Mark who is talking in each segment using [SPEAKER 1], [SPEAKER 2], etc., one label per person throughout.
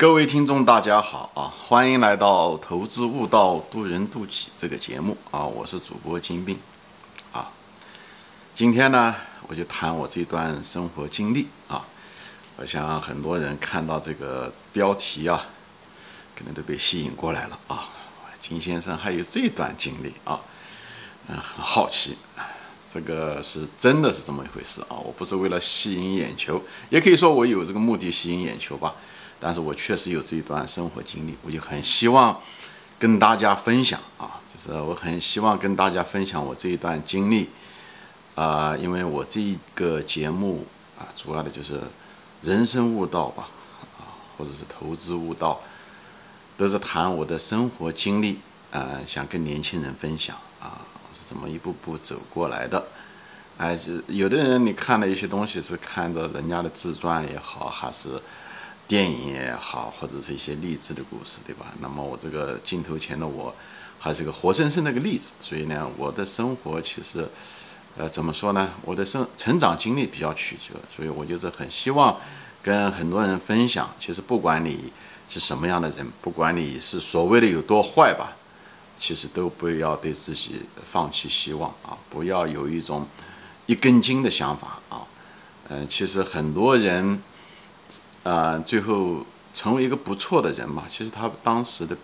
[SPEAKER 1] 各位听众，大家好啊！欢迎来到《投资悟道，渡人渡己》这个节目啊！我是主播金兵啊。今天呢，我就谈我这段生活经历啊。我想很多人看到这个标题啊，可能都被吸引过来了啊。金先生还有这段经历啊，嗯，很好奇，这个是真的是这么一回事啊！我不是为了吸引眼球，也可以说我有这个目的吸引眼球吧。但是我确实有这一段生活经历，我就很希望跟大家分享啊，就是我很希望跟大家分享我这一段经历啊，因为我这一个节目啊，主要的就是人生悟道吧，啊，或者是投资悟道，都是谈我的生活经历啊，想跟年轻人分享啊，是怎么一步步走过来的，哎，是有的人你看了一些东西是看着人家的自传也好，还是。电影也好，或者是一些励志的故事，对吧？那么我这个镜头前的我，还是个活生生的一个例子。所以呢，我的生活其实，呃，怎么说呢？我的生成长经历比较曲折，所以我就是很希望跟很多人分享。其实不管你是什么样的人，不管你是所谓的有多坏吧，其实都不要对自己放弃希望啊！不要有一种一根筋的想法啊！嗯，其实很多人。啊，最后成为一个不错的人嘛，其实他当时的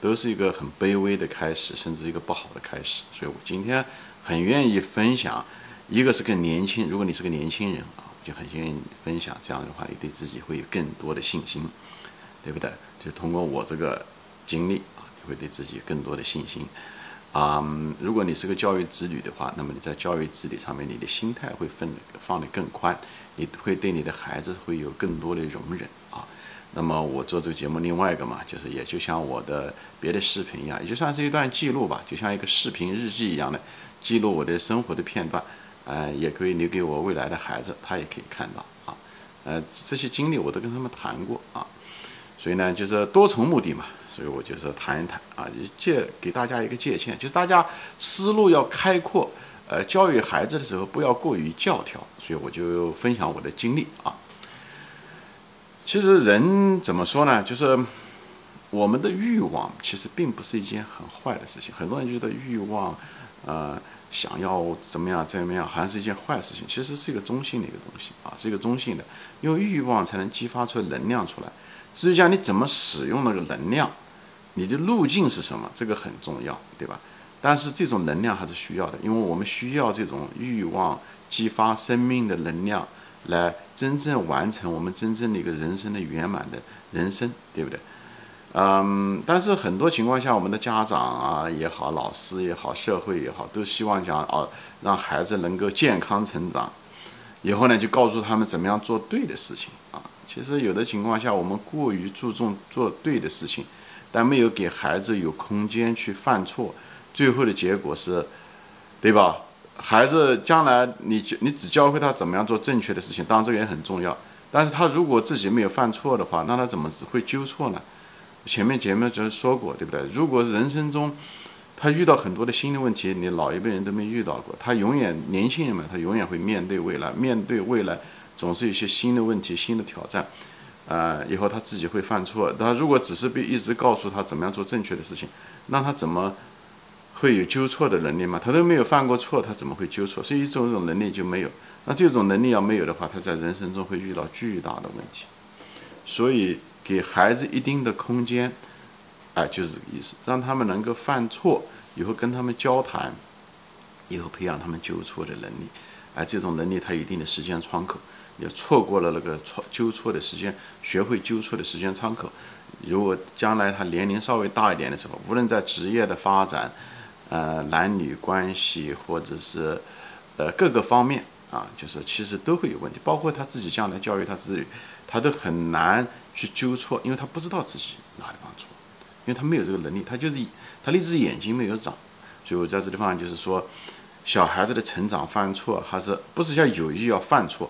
[SPEAKER 1] 都是一个很卑微的开始，甚至一个不好的开始。所以我今天很愿意分享，一个是更年轻，如果你是个年轻人啊，就很愿意分享。这样的话，你对自己会有更多的信心，对不对？就通过我这个经历啊，你会对自己有更多的信心。啊，如果你是个教育子女的话，那么你在教育子女上面，你的心态会分放得更宽，你会对你的孩子会有更多的容忍啊。那么我做这个节目，另外一个嘛，就是也就像我的别的视频一样，也就算是一段记录吧，就像一个视频日记一样的记录我的生活的片段，呃，也可以留给我未来的孩子，他也可以看到啊。呃，这些经历我都跟他们谈过啊，所以呢，就是多重目的嘛。所以我就是谈一谈啊，借给大家一个借鉴，就是大家思路要开阔，呃，教育孩子的时候不要过于教条。所以我就分享我的经历啊。其实人怎么说呢？就是我们的欲望其实并不是一件很坏的事情。很多人觉得欲望，呃，想要怎么样怎么样，好像是一件坏事情。其实是一个中性的一个东西啊，是一个中性的，因为欲望才能激发出能量出来。至于讲你怎么使用那个能量。你的路径是什么？这个很重要，对吧？但是这种能量还是需要的，因为我们需要这种欲望激发生命的能量，来真正完成我们真正的一个人生的圆满的人生，对不对？嗯，但是很多情况下，我们的家长啊也好，老师也好，社会也好，都希望讲哦，让孩子能够健康成长，以后呢就告诉他们怎么样做对的事情啊。其实有的情况下，我们过于注重做对的事情。但没有给孩子有空间去犯错，最后的结果是，对吧？孩子将来你你只教会他怎么样做正确的事情，当然这个也很重要。但是他如果自己没有犯错的话，那他怎么只会纠错呢？前面节目就是说过，对不对？如果人生中他遇到很多的新的问题，你老一辈人都没遇到过，他永远年轻人嘛，他永远会面对未来，面对未来总是有些新的问题、新的挑战。呃，以后他自己会犯错。他如果只是被一直告诉他怎么样做正确的事情，那他怎么会有纠错的能力嘛？他都没有犯过错，他怎么会纠错？所以这种能力就没有。那这种能力要没有的话，他在人生中会遇到巨大的问题。所以给孩子一定的空间，哎，就是这个意思，让他们能够犯错，以后跟他们交谈，以后培养他们纠错的能力。哎，这种能力他有一定的时间窗口。也错过了那个错纠错的时间，学会纠错的时间窗口。如果将来他年龄稍微大一点的时候，无论在职业的发展，呃，男女关系，或者是呃各个方面啊，就是其实都会有问题。包括他自己将来教育他子女，他都很难去纠错，因为他不知道自己哪里犯错，因为他没有这个能力，他就是他那只眼睛没有长。所以我在这地方就是说，小孩子的成长犯错，还是不是叫有意要犯错？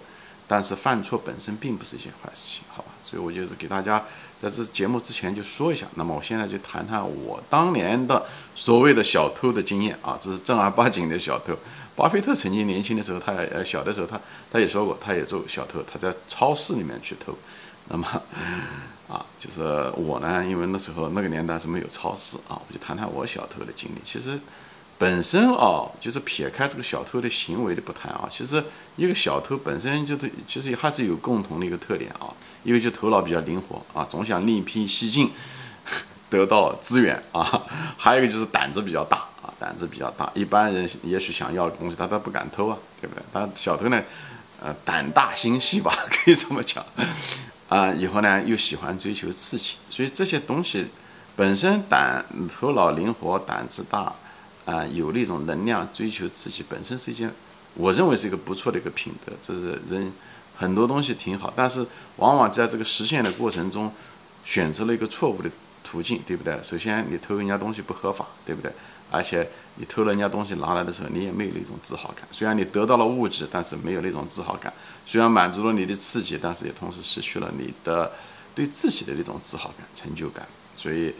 [SPEAKER 1] 但是犯错本身并不是一件坏事情，好吧？所以我就是给大家在这节目之前就说一下。那么我现在就谈谈我当年的所谓的小偷的经验啊，这是正儿八经的小偷。巴菲特曾经年轻的时候，他呃小的时候，他他也说过，他也做小偷，他在超市里面去偷。那么，啊，就是我呢，因为那时候那个年代是没有超市啊，我就谈谈我小偷的经历。其实本身啊，就是撇开这个小偷的行为的不谈啊，其实一个小偷本身就是其实还是有共同的一个特点啊，一个就头脑比较灵活啊，总想另辟蹊径 得到资源啊，还有一个就是胆子比较大啊，胆子比较大。一般人也许想要的东西他都不敢偷啊，对不对？但小偷呢，呃，胆大心细吧，可以这么讲。啊，以后呢又喜欢追求刺激，所以这些东西本身胆头脑灵活、胆子大，啊，有那种能量追求刺激，本身是一件我认为是一个不错的一个品德。这是人很多东西挺好，但是往往在这个实现的过程中，选择了一个错误的途径，对不对？首先你偷人家东西不合法，对不对？而且你偷了人家东西拿来的时候，你也没有那种自豪感。虽然你得到了物质，但是没有那种自豪感。虽然满足了你的刺激，但是也同时失去了你的对自己的那种自豪感、成就感。所以，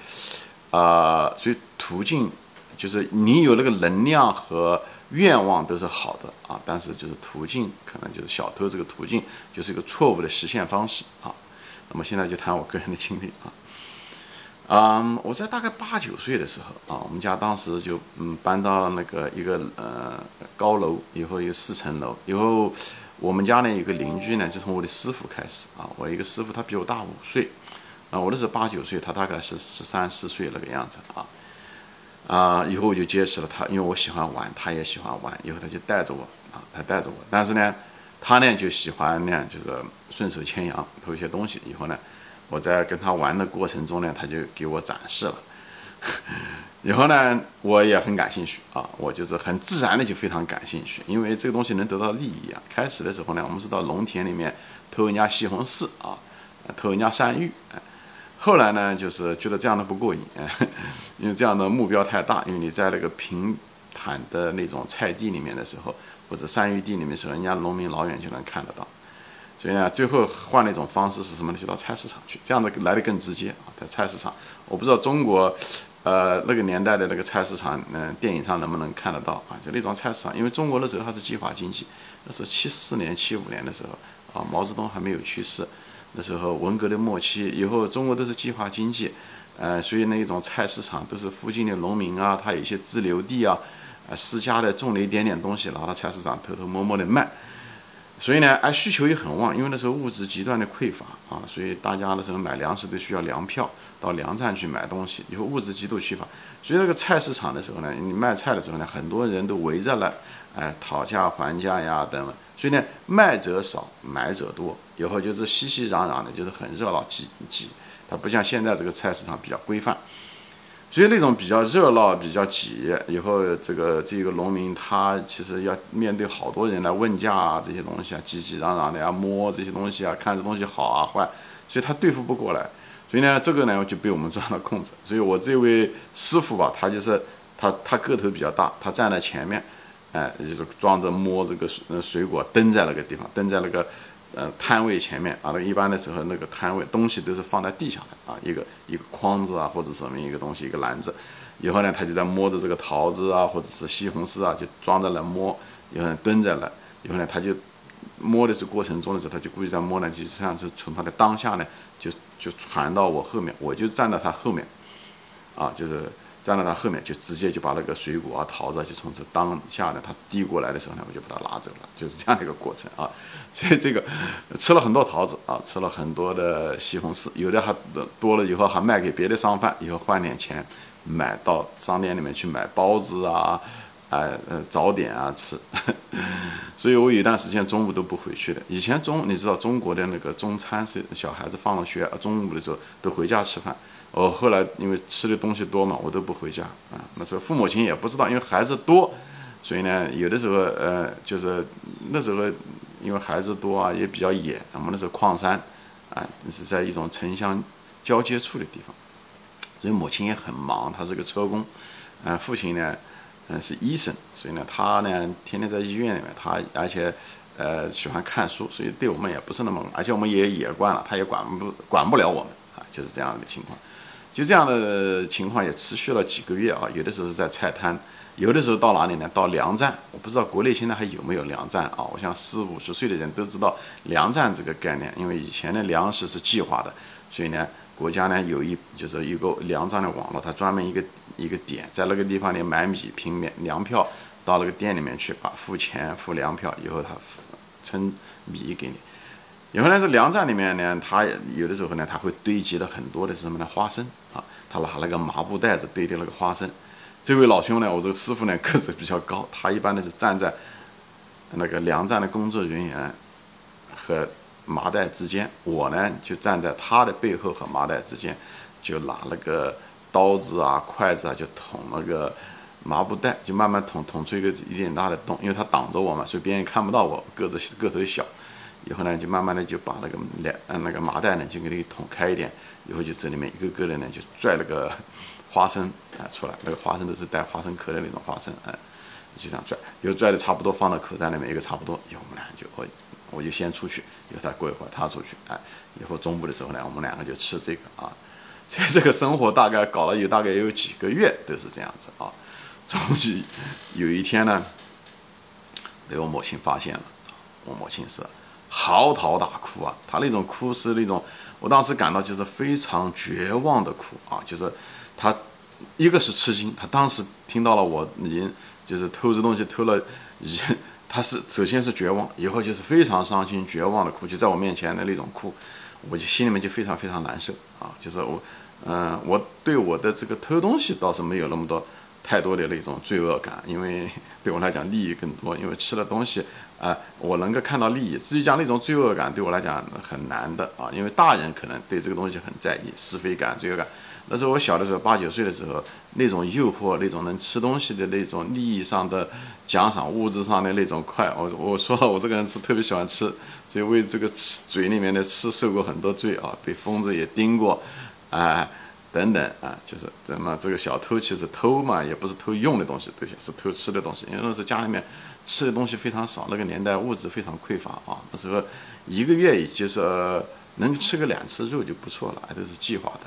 [SPEAKER 1] 啊，所以途径就是你有那个能量和愿望都是好的啊，但是就是途径可能就是小偷这个途径就是一个错误的实现方式啊。那么现在就谈我个人的经历啊。嗯，我在大概八九岁的时候啊，我们家当时就嗯搬到那个一个呃高楼，以后有四层楼，以后我们家呢有个邻居呢，就从我的师傅开始啊，我一个师傅他比我大五岁，啊，我那时候八九岁，他大概是十三四岁那个样子啊，啊，以后我就结识了他，因为我喜欢玩，他也喜欢玩，以后他就带着我啊，他带着我，但是呢，他呢就喜欢呢就是顺手牵羊偷一些东西，以后呢。我在跟他玩的过程中呢，他就给我展示了，以后呢，我也很感兴趣啊，我就是很自然的就非常感兴趣，因为这个东西能得到利益啊。开始的时候呢，我们是到农田里面偷人家西红柿啊，偷人家山芋，后来呢，就是觉得这样的不过瘾，因为这样的目标太大，因为你在那个平坦的那种菜地里面的时候，或者山芋地里面的时候，人家农民老远就能看得到。所以呢，最后换了一种方式是什么呢？就到菜市场去，这样的来的更直接啊。在菜市场，我不知道中国，呃，那个年代的那个菜市场，嗯，电影上能不能看得到啊？就那种菜市场，因为中国那时候还是计划经济，那是七四年、七五年的时候啊，毛泽东还没有去世，那时候文革的末期，以后中国都是计划经济，呃，所以那一种菜市场都是附近的农民啊，他有一些自留地啊，呃，私家的种了一点点东西，拿到菜市场偷偷摸摸的卖。所以呢，哎，需求也很旺，因为那时候物质极端的匮乏啊，所以大家那时候买粮食都需要粮票，到粮站去买东西，以后物质极度缺乏，所以那个菜市场的时候呢，你卖菜的时候呢，很多人都围着了，哎，讨价还价呀等等，所以呢，卖者少，买者多，以后就是熙熙攘攘的，就是很热闹挤挤，它不像现在这个菜市场比较规范。所以那种比较热闹、比较挤，以后这个这个农民他其实要面对好多人来问价啊，这些东西啊，挤挤攘攘的呀，摸这些东西啊，看这东西好啊坏，所以他对付不过来。所以呢，这个呢就被我们抓了空子。所以我这位师傅吧，他就是他他个头比较大，他站在前面，哎，就是装着摸这个水水果，蹲在那个地方，蹲在那个。呃，摊位前面啊，那一般的时候，那个摊位东西都是放在地下的啊，一个一个筐子啊，或者什么一个东西，一个篮子。以后呢，他就在摸着这个桃子啊，或者是西红柿啊，就装在那摸。以后蹲在那，以后呢，他就摸的是过程中的时候，他就故意在摸呢，就像是从他的当下呢，就就传到我后面，我就站在他后面，啊，就是。站在他后面，就直接就把那个水果啊、桃子啊就从这当下呢，他递过来的时候呢，我就把它拿走了，就是这样的一个过程啊。所以这个吃了很多桃子啊，吃了很多的西红柿，有的还多了以后还卖给别的商贩，以后换点钱买到商店里面去买包子啊，哎呃早点啊吃。所以我有一段时间中午都不回去的。以前中你知道中国的那个中餐是小孩子放了学中午的时候都回家吃饭。我后来因为吃的东西多嘛，我都不回家啊。那时候父母亲也不知道，因为孩子多，所以呢，有的时候呃，就是那时候因为孩子多啊，也比较野。我们那时候矿山啊，是在一种城乡交接处的地方，所以母亲也很忙，她是个车工，啊，父亲呢，嗯，是医生，所以呢，他呢天天在医院里面，他而且呃喜欢看书，所以对我们也不是那么，而且我们也野惯了，他也管不管不了我们啊，就是这样的情况。就这样的情况也持续了几个月啊，有的时候是在菜摊，有的时候到哪里呢？到粮站。我不知道国内现在还有没有粮站啊？我想四五十岁的人都知道粮站这个概念，因为以前的粮食是计划的，所以呢，国家呢有一就是一个粮站的网络，它专门一个一个点，在那个地方呢买米平粮粮票，到那个店里面去把付钱付粮票以后，他称米给你。以后呢，这粮站里面呢，他有的时候呢，他会堆积了很多的是什么呢？花生啊，他拿那个麻布袋子堆的那个花生。这位老兄呢，我这个师傅呢个子比较高，他一般呢是站在那个粮站的工作人员和麻袋之间，我呢就站在他的背后和麻袋之间，就拿那个刀子啊、筷子啊，就捅那个麻布袋，就慢慢捅捅出一个一点大的洞，因为他挡着我嘛，所以别人看不到我个子个头小。以后呢，就慢慢的就把那个两嗯那个麻袋呢，就给你捅开一点，以后就这里面一个个的呢，就拽那个花生啊出来，那个花生都是带花生壳的那种花生，哎，就这样拽，以后拽的差不多放到口袋里面一个差不多，以后我们俩就我我就先出去，以后再过一会儿他出去，哎，以后中午的 时候呢，我们两个就吃这个啊，所以这个生活大概搞了有大概有几个月都是这样子啊，终于有一天呢，被我母亲发现了，我母亲是。嚎啕大哭啊！她那种哭是那种，我当时感到就是非常绝望的哭啊！就是她一个是吃惊，她当时听到了我已经就是偷这东西偷了，已他是首先是绝望，以后就是非常伤心绝望的哭，就在我面前的那种哭，我就心里面就非常非常难受啊！就是我，嗯，我对我的这个偷东西倒是没有那么多。太多的那种罪恶感，因为 对我来讲利益更多，因为吃了东西，啊，我能够看到利益。至于讲那种罪恶感，对我来讲很难的啊，因为大人可能对这个东西很在意，是非感、罪恶感。那是我小的时候，八九岁的时候，那种诱惑，那种能吃东西的那种利益上的奖赏，物质上的那种快。我我说了，我这个人是特别喜欢吃，所以为这个吃嘴里面的吃受过很多罪啊，被疯子也盯过，哎。等等啊，就是怎么这个小偷其实偷嘛，也不是偷用的东西，这些是偷吃的东西。因为那时候家里面吃的东西非常少，那个年代物质非常匮乏啊。那时候一个月也就是能吃个两次肉就不错了，都是计划的。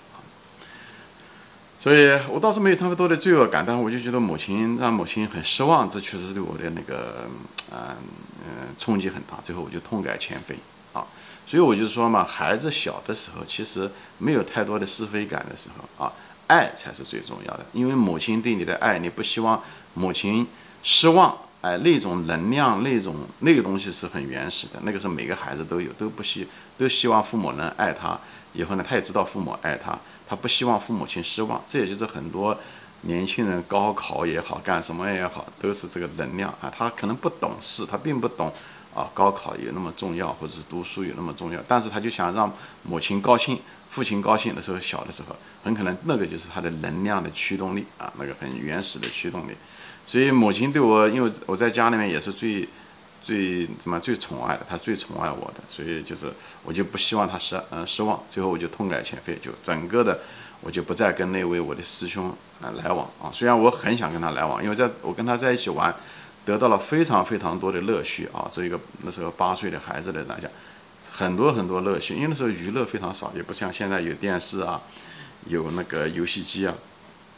[SPEAKER 1] 所以我倒是没有那么多的罪恶感，但是我就觉得母亲让母亲很失望，这确实对我的那个嗯嗯冲击很大。最后我就痛改前非啊。所以我就说嘛，孩子小的时候其实没有太多的是非感的时候啊，爱才是最重要的。因为母亲对你的爱，你不希望母亲失望，哎，那种能量，那种那个东西是很原始的，那个是每个孩子都有，都不希都希望父母能爱他。以后呢，他也知道父母爱他，他不希望父母亲失望。这也就是很多年轻人高考也好，干什么也好，都是这个能量啊。他可能不懂事，他并不懂。啊，高考有那么重要，或者是读书有那么重要？但是他就想让母亲高兴，父亲高兴的时候，小的时候，很可能那个就是他的能量的驱动力啊，那个很原始的驱动力。所以母亲对我，因为我在家里面也是最最怎么最宠爱的，她最宠爱我的，所以就是我就不希望她失嗯失望。最后我就痛改前非，就整个的我就不再跟那位我的师兄啊来往啊。虽然我很想跟他来往，因为在我跟他在一起玩。得到了非常非常多的乐趣啊！作为一个那时候八岁的孩子的来讲，很多很多乐趣。因为那时候娱乐非常少，也不像现在有电视啊，有那个游戏机啊。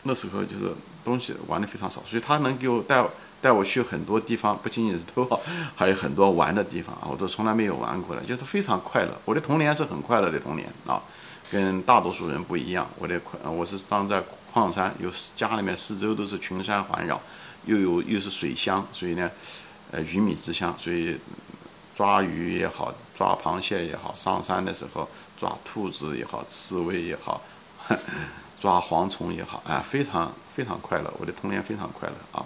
[SPEAKER 1] 那时候就是东西玩的非常少，所以他能给我带带我去很多地方，不仅仅是偷啊，还有很多玩的地方啊，我都从来没有玩过的，就是非常快乐。我的童年是很快乐的童年啊，跟大多数人不一样。我的快，我是当在矿山，有家里面四周都是群山环绕。又有又是水乡，所以呢，呃，鱼米之乡，所以抓鱼也好，抓螃蟹也好，上山的时候抓兔子也好，刺猬也好，抓蝗虫也好，啊，非常非常快乐，我的童年非常快乐啊。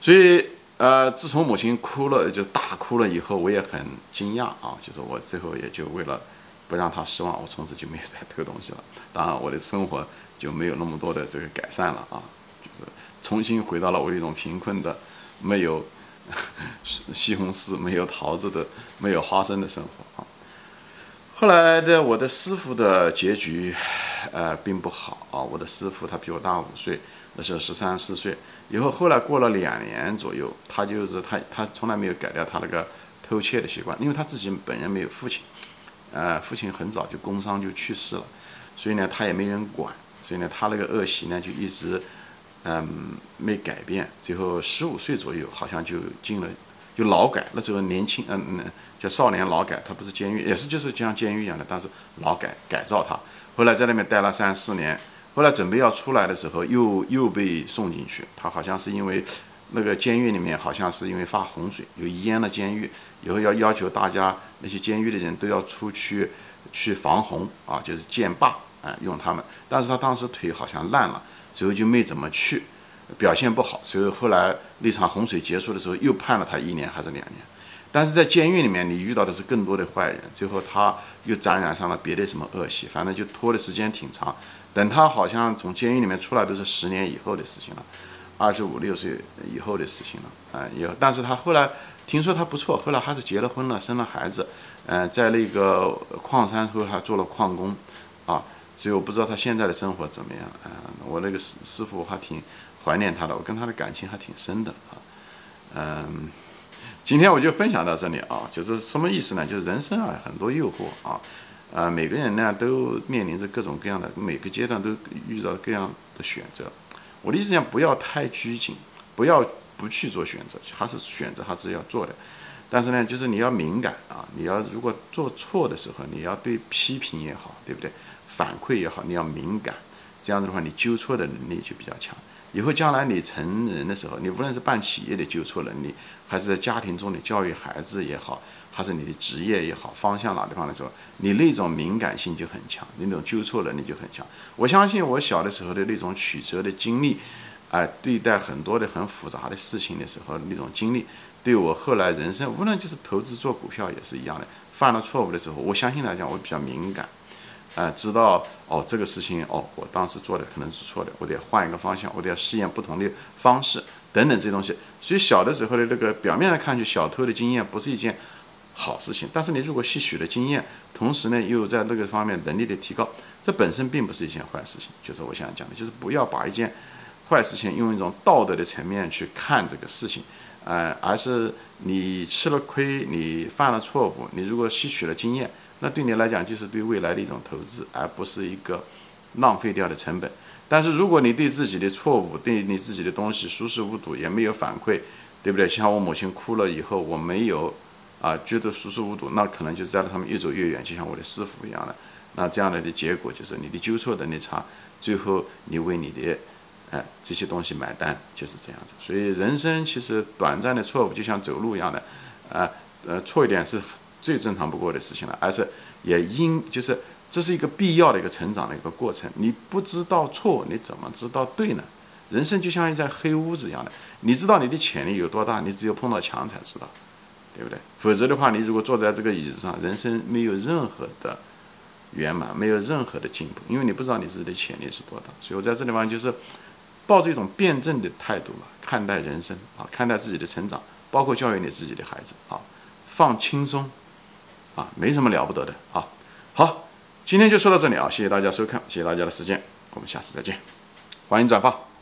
[SPEAKER 1] 所以，呃，自从母亲哭了就大哭了以后，我也很惊讶啊，就是我最后也就为了不让她失望，我从此就没有再偷东西了。当然，我的生活就没有那么多的这个改善了啊，就是。重新回到了我那种贫困的、没有 西红柿、没有桃子的、没有花生的生活啊。后来的我的师傅的结局，呃，并不好啊。我的师傅他比我大五岁，那时候十三四岁。以后后来过了两年左右，他就是他他从来没有改掉他那个偷窃的习惯，因为他自己本人没有父亲，呃，父亲很早就工伤就去世了，所以呢，他也没人管，所以呢，他那个恶习呢就一直。嗯，没改变。最后十五岁左右，好像就进了就劳改，那时候年轻，嗯嗯，叫少年劳改，他不是监狱，也是就是像监狱一样的，但是劳改改造他。后来在那边待了三四年，后来准备要出来的时候，又又被送进去。他好像是因为那个监狱里面好像是因为发洪水，有淹了监狱，以后要要求大家那些监狱的人都要出去去防洪啊，就是建坝啊，用他们。但是他当时腿好像烂了，最后就没怎么去。表现不好，所以后来那场洪水结束的时候，又判了他一年还是两年。但是在监狱里面，你遇到的是更多的坏人，最后他又沾染上了别的什么恶习，反正就拖的时间挺长。等他好像从监狱里面出来，都是十年以后的事情了，二十五六岁以后的事情了啊。有，但是他后来听说他不错，后来还是结了婚了，生了孩子，嗯，在那个矿山后还做了矿工，啊，所以我不知道他现在的生活怎么样啊。我那个师师傅还挺。怀念他的，我跟他的感情还挺深的啊，嗯，今天我就分享到这里啊，就是什么意思呢？就是人生啊，很多诱惑啊，啊，每个人呢都面临着各种各样的，每个阶段都遇到各样的选择。我的意思讲，不要太拘谨，不要不去做选择，还是选择还是要做的。但是呢，就是你要敏感啊，你要如果做错的时候，你要对批评也好，对不对？反馈也好，你要敏感，这样子的话，你纠错的能力就比较强。以后将来你成人的时候，你无论是办企业的纠错能力，还是在家庭中的教育孩子也好，还是你的职业也好，方向哪地方的时候，你那种敏感性就很强，你那种纠错能力就很强。我相信我小的时候的那种曲折的经历，哎，对待很多的很复杂的事情的时候那种经历，对我后来人生，无论就是投资做股票也是一样的，犯了错误的时候，我相信来讲我比较敏感。呃，知道哦，这个事情哦，我当时做的可能是错的，我得换一个方向，我得要试验不同的方式等等这些东西。所以小的时候的这个表面上看去，小偷的经验不是一件好事情。但是你如果吸取了经验，同时呢又在这个方面能力的提高，这本身并不是一件坏事情。就是我想讲的，就是不要把一件坏事情用一种道德的层面去看这个事情，呃，而是你吃了亏，你犯了错误，你如果吸取了经验。那对你来讲就是对未来的一种投资，而不是一个浪费掉的成本。但是如果你对自己的错误、对你自己的东西熟视无睹，也没有反馈，对不对？像我母亲哭了以后，我没有啊觉得熟视无睹，那可能就在他们越走越远，就像我的师傅一样的。那这样的的结果就是你的纠错能力差，最后你为你的哎这些东西买单，就是这样子。所以人生其实短暂的错误就像走路一样的，啊呃错一点是。最正常不过的事情了，而是也应就是这是一个必要的一个成长的一个过程。你不知道错，你怎么知道对呢？人生就像一在黑屋子一样的，你知道你的潜力有多大，你只有碰到墙才知道，对不对？否则的话，你如果坐在这个椅子上，人生没有任何的圆满，没有任何的进步，因为你不知道你自己的潜力是多大。所以我在这地方就是抱着一种辩证的态度嘛，看待人生啊，看待自己的成长，包括教育你自己的孩子啊，放轻松。啊，没什么了不得的啊。好，今天就说到这里啊，谢谢大家收看，谢谢大家的时间，我们下次再见，欢迎转发。